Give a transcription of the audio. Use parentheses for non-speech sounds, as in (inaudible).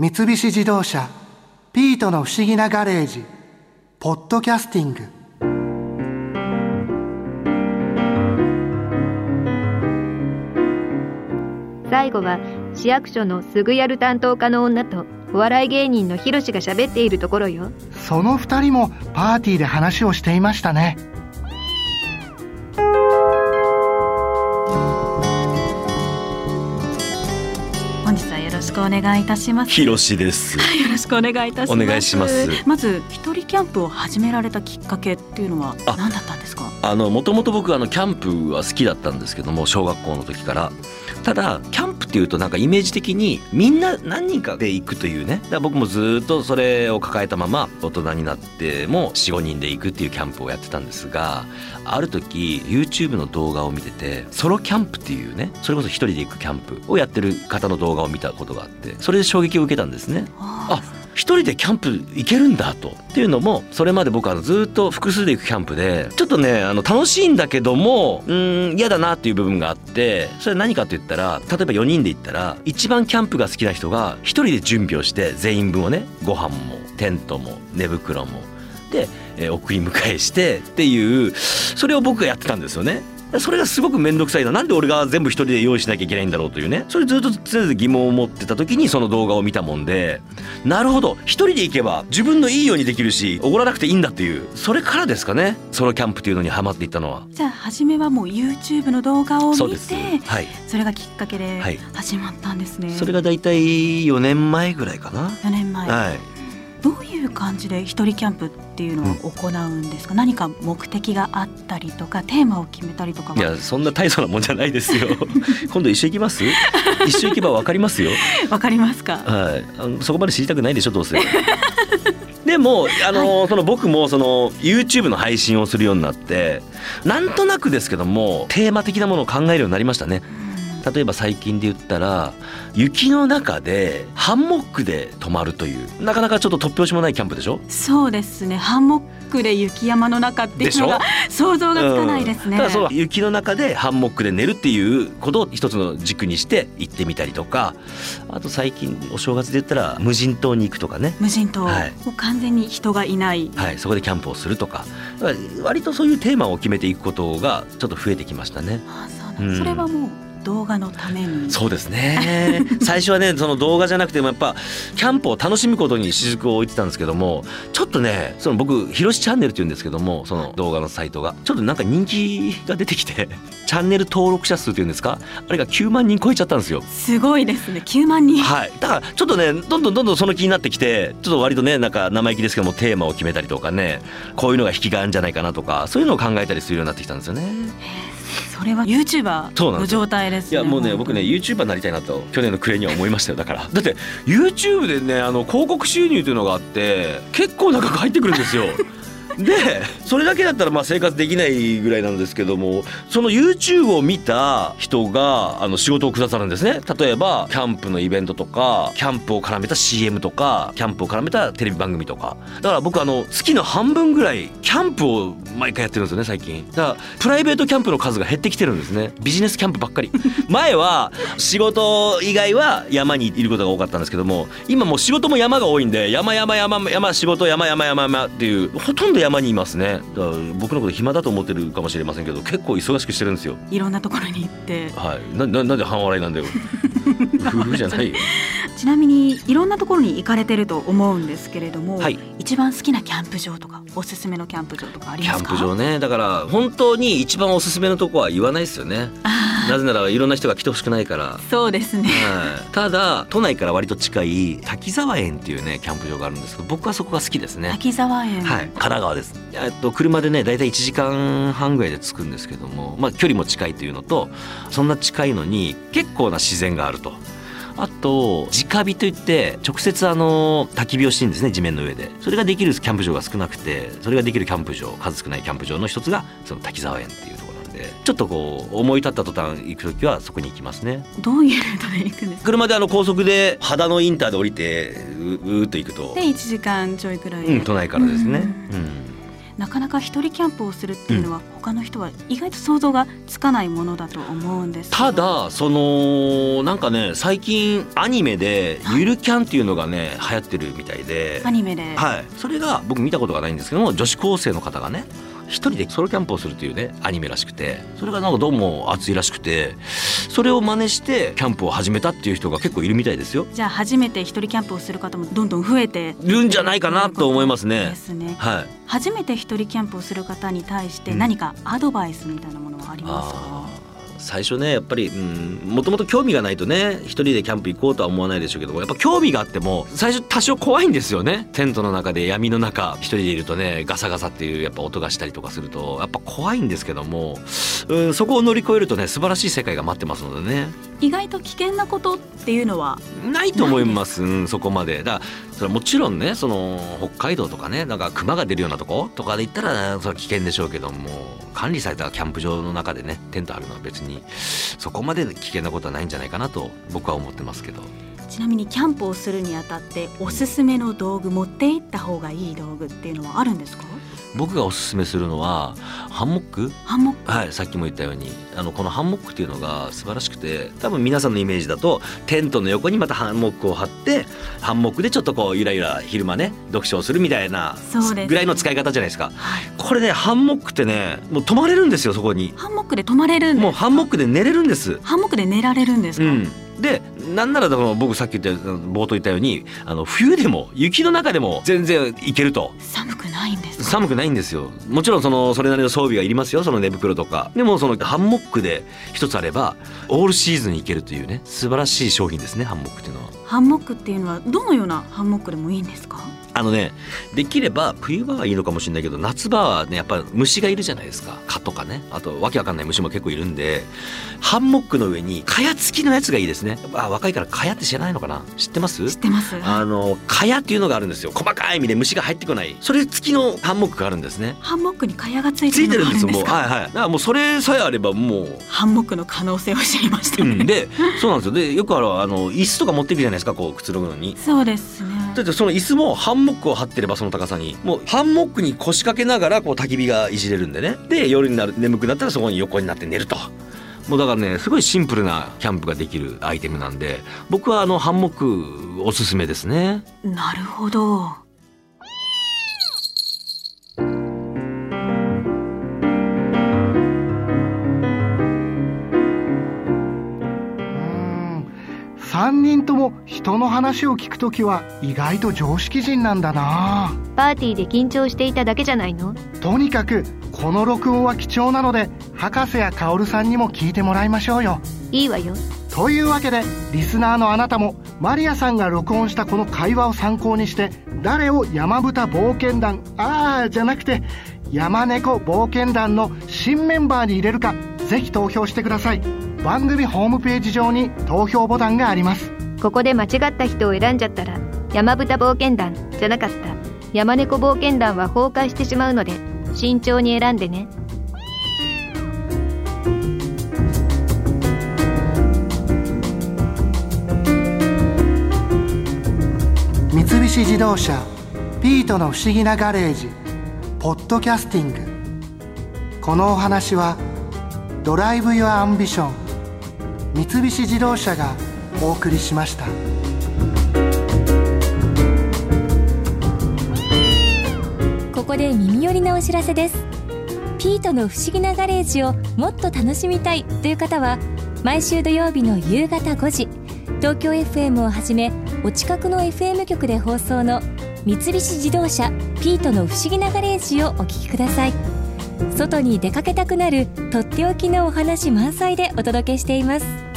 三菱自動車「ピートの不思議なガレージ」「ポッドキャスティング」最後は市役所のすぐやる担当課の女とお笑い芸人のヒロシが喋っているところよ。その二人もパーティーで話をしていましたねくお願いいたします。ひろしです。よろしくお願いいたします。お願いします。まず一人キャンプを始められたきっかけっていうのはあ何だったんですか？あのもともと僕あのキャンプは好きだったんですけども小学校の時から。ただキャンプっていうとなんかイメージ的にみんな何人かで行くというねだから僕もずっとそれを抱えたまま大人になっても45人で行くっていうキャンプをやってたんですがある時 YouTube の動画を見ててソロキャンプっていうねそれこそ一人で行くキャンプをやってる方の動画を見たことがあってそれで衝撃を受けたんですね。あ一人でキャンプ行けるんだとっていうのもそれまで僕はずっと複数で行くキャンプでちょっとねあの楽しいんだけどもうん嫌だなっていう部分があってそれは何かって言ったら例えば4人で行ったら一番キャンプが好きな人が一人で準備をして全員分をねご飯もテントも寝袋もで、え送り迎えしてっていうそれを僕がやってたんですよね。それがすごく面倒くさいななんで俺が全部一人で用意しなきゃいけないんだろうというね。それずっと常々疑問を持ってた時にその動画を見たもんで。なるほど。一人で行けば自分のいいようにできるしおごらなくていいんだっていう。それからですかね。ソロキャンプっていうのにハマっていったのは。じゃあ初めはもう YouTube の動画を見てそはい。それがきっかけではい。始まったんですね、それがだいたい4年前ぐらいかな。4年前、はいどういう感じで一人キャンプっていうのを行うんですか、何か目的があったりとかテーマを決めたりとかは？いやそんな大層なもんじゃないですよ。(laughs) 今度一緒行きます？一緒行けばわかりますよ。(laughs) わかりますか？はい、あのそこまで知りたくないでしょどうせ。(laughs) でもあの、その僕もその YouTube の配信をするようになってなんとなくですけどもテーマ的なものを考えるようになりましたね。例えば最近で言ったら雪の中でハンモックで泊まるというなかなかちょっと突拍子もないキャンプでしょ？そうですね。ハンモックで雪山の中っていうのがで想像がつかないですね、うん。ただそう雪の中でハンモックで寝るっていうことを一つの軸にして行ってみたりとかあと最近お正月で言ったら無人島に行くとかね。無人島、はい。もう完全に人がいない。はい、そこでキャンプをするとか。割とそういうテーマを決めていくことがちょっと増えてきましたね。あそうなんうんそれはもう動画のために。そうですね。(laughs) 最初はねその動画じゃなくてもやっぱキャンプを楽しむことに私軸を置いてたんですけどもちょっとねその僕ひろしチャンネルって言うんですけどもその動画のサイトがちょっとなんか人気が出てきて (laughs) チャンネル登録者数っていうんですか？あれが9万人超えちゃったんですよ。すごいですね。9万人。はい、だからちょっとねどんどんどんどんその気になってきてちょっと割とねなんか生意気ですけどもテーマを決めたりとかねこういうのが引きがあるんじゃないかなとかそういうのを考えたりするようになってきたんですよね。それは YouTuber のそうなんですよ。状態ですね。いやもうね僕ね YouTuber になりたいなと去年の暮れには思いましたよだから。だって YouTube でねあの広告収入というのがあって結構な額入ってくるんですよ。(laughs) でそれだけだったらまあ生活できないぐらいなんですけどもその YouTube を見た人があの仕事をくださるんですね。例えばキャンプのイベントとかキャンプを絡めた CM とかキャンプを絡めたテレビ番組とか。だから僕あの月の半分ぐらいキャンプを毎回やってるんですよね最近。だからプライベートキャンプの数が減ってきてるんですね。ビジネスキャンプばっかり。(laughs) 前は仕事以外は山にいることが多かったんですけども今もう仕事も山が多いんで山山山山仕事山山山山っていうほとんど山にいますね。だから僕のこと暇だと思ってるかもしれませんけど結構忙しくしてるんですよ。いろんなところに行って。はい。な (laughs) ななんで半笑いなんだよ夫婦じゃないよ。(laughs) ちなみにいろんなところに行かれてると思うんですけれども、はい。一番好きなキャンプ場とかおすすめのキャンプ場とかありキャンますかプ場ね。だから本当に一番おすすめのとこは言わないですよね。あなぜならいろんな人が来てほしくないから。ーそうですね。はい、ただ都内から割と近い滝沢園っていうねキャンプ場があるんですけど僕はそこが好きですね。滝沢園、はい、神奈川です。えっと車でね大体1時間半ぐらいで着くんですけども、まあ距離も近いというのと、そんな近いのに結構な自然があると。あと直火といって直接あの焚き火をしてるんですね地面の上で。それができるキャンプ場が少なくてそれができるキャンプ場数少ないキャンプ場の一つがその滝沢園っていうところちょっとこう思い立った途端行く時はそこに行きますね。どういうルートで行くんですか？車であの高速で秦野インターで降りてううーっと行くと。で、1時間ちょいくらい。で、うん、都内からですね。うんうんなかなか一人キャンプをするっていうのは、他の人は意外と想像がつかないものだと思うんですただそのなんかね最近アニメでゆるキャンっていうのがね流行ってるみたいで。アニメで、はい。それが僕見たことがないんですけども女子高生の方がね一人でソロキャンプをするというねアニメらしくて。それがなんかどうも熱いらしくてそれを真似してキャンプを始めたっていう人が結構いるみたいですよ。じゃあ初めて一人キャンプをする方もどんどん増えているんじゃないかなと思いますでねすね。はい。初めて一人キャンプをする方に対してうん何かアドバイスみたいなものはありますか、最初ねやっぱりもともと興味がないとね一人でキャンプ行こうとは思わないでしょうけどもやっぱ興味があっても最初多少怖いんですよね。テントの中で闇の中一人でいるとねガサガサっていうやっぱ音がしたりとかするとやっぱ怖いんですけどもうんそこを乗り越えるとね素晴らしい世界が待ってますのでね。意外と危険なことっていうのはないと思います。うん、そこまで。だからそれはもちろんねその北海道とかねなんか熊が出るようなとことかで行ったら、ね、それは危険でしょうけども管理されたキャンプ場の中でねテントあるのは別にそこまで危険なことはないんじゃないかなと僕は思ってますけど。ちなみにキャンプをするにあたっておすすめの道具持って行った方がいい道具っていうのはあるんですか？僕がおすすめするのはハンモック？ハンモック？はいさっきも言ったように。あのこのハンモックっていうのが素晴らしくて多分皆さんのイメージだとテントの横にまたハンモックを張ってハンモックでちょっとこうゆらゆら昼間ね読書をするみたいなぐらいの使い方じゃないですか。はい。これねハンモックってねもう泊まれるんですよそこに。ハンモックで泊まれるもうハンモックで寝れるんです。ハンモックで寝られるんですか、うん。でなんならだから僕さっき言った冒頭言ったようにあの冬でも雪の中でも全然いけると寒くないんですよ。もちろんそのそれなりの装備がいりますよ。その寝袋とか。でもそのハンモックで一つあればオールシーズンいけるというね素晴らしい商品ですねハンモックっていうのは。ハンモックっていうのはどのようなハンモックでもいいんですか？あのねできれば冬場はいいのかもしれないけど夏場はねやっぱ虫がいるじゃないですか。蚊とかね。あとわけわかんない虫も結構いるんでハンモックの上に蚊帳付きのやつがいいですね。あ若いから蚊帳って知らないのかな？知ってます？知ってます。あの蚊帳っていうのがあるんですよ。細かい意味で虫が入ってこない。それ付きのハンモックがあるんですね。ハンモックに蚊帳がついつてるんですよもう。はいはい。だからもうそれさえあればもう。ハンモックの可能性を知りました。(laughs) ね、うん、でそうなんですよ。でよくあるあの椅子とか持っていくじゃないですかこうくつろぐのに。そうですねだってその椅子もハンモックを張ってればその高さにもうハンモックに腰掛けながらこう焚き火がいじれるんでねで夜になる眠くなったらそこに横になって寝ると。もうだからねすごいシンプルなキャンプができるアイテムなんで僕はあのハンモックおすすめですね。なるほど人とも人の話を聞くときは意外と常識人なんだな。パーティーで緊張していただけじゃないの？とにかくこの録音は貴重なので博士や薫さんにも聞いてもらいましょうよ。いいわよ。というわけでリスナーのあなたもマリアさんが録音したこの会話を参考にして誰を山豚冒険団ああじゃなくて山猫冒険団の新メンバーに入れるかぜひ投票してください。番組ホームページ上に投票ボタンがありますここで間違った人を選んじゃったら山豚冒険団じゃなかった。山猫冒険団は崩壊してしまうので慎重に選んでね。三菱自動車ピートの不思議なガレージポッドキャスティング。このお話は Drive your Ambition 三菱自動車がお送りしました。ここで耳寄りなお知らせです。ピートの不思議なガレージをもっと楽しみたいという方は毎週土曜日の夕方5時東京 FM をはじめお近くの FM 局で放送の三菱自動車ピートの不思議なガレージをお聞きください。外に出かけたくなるとっておきのお話満載でお届けしています。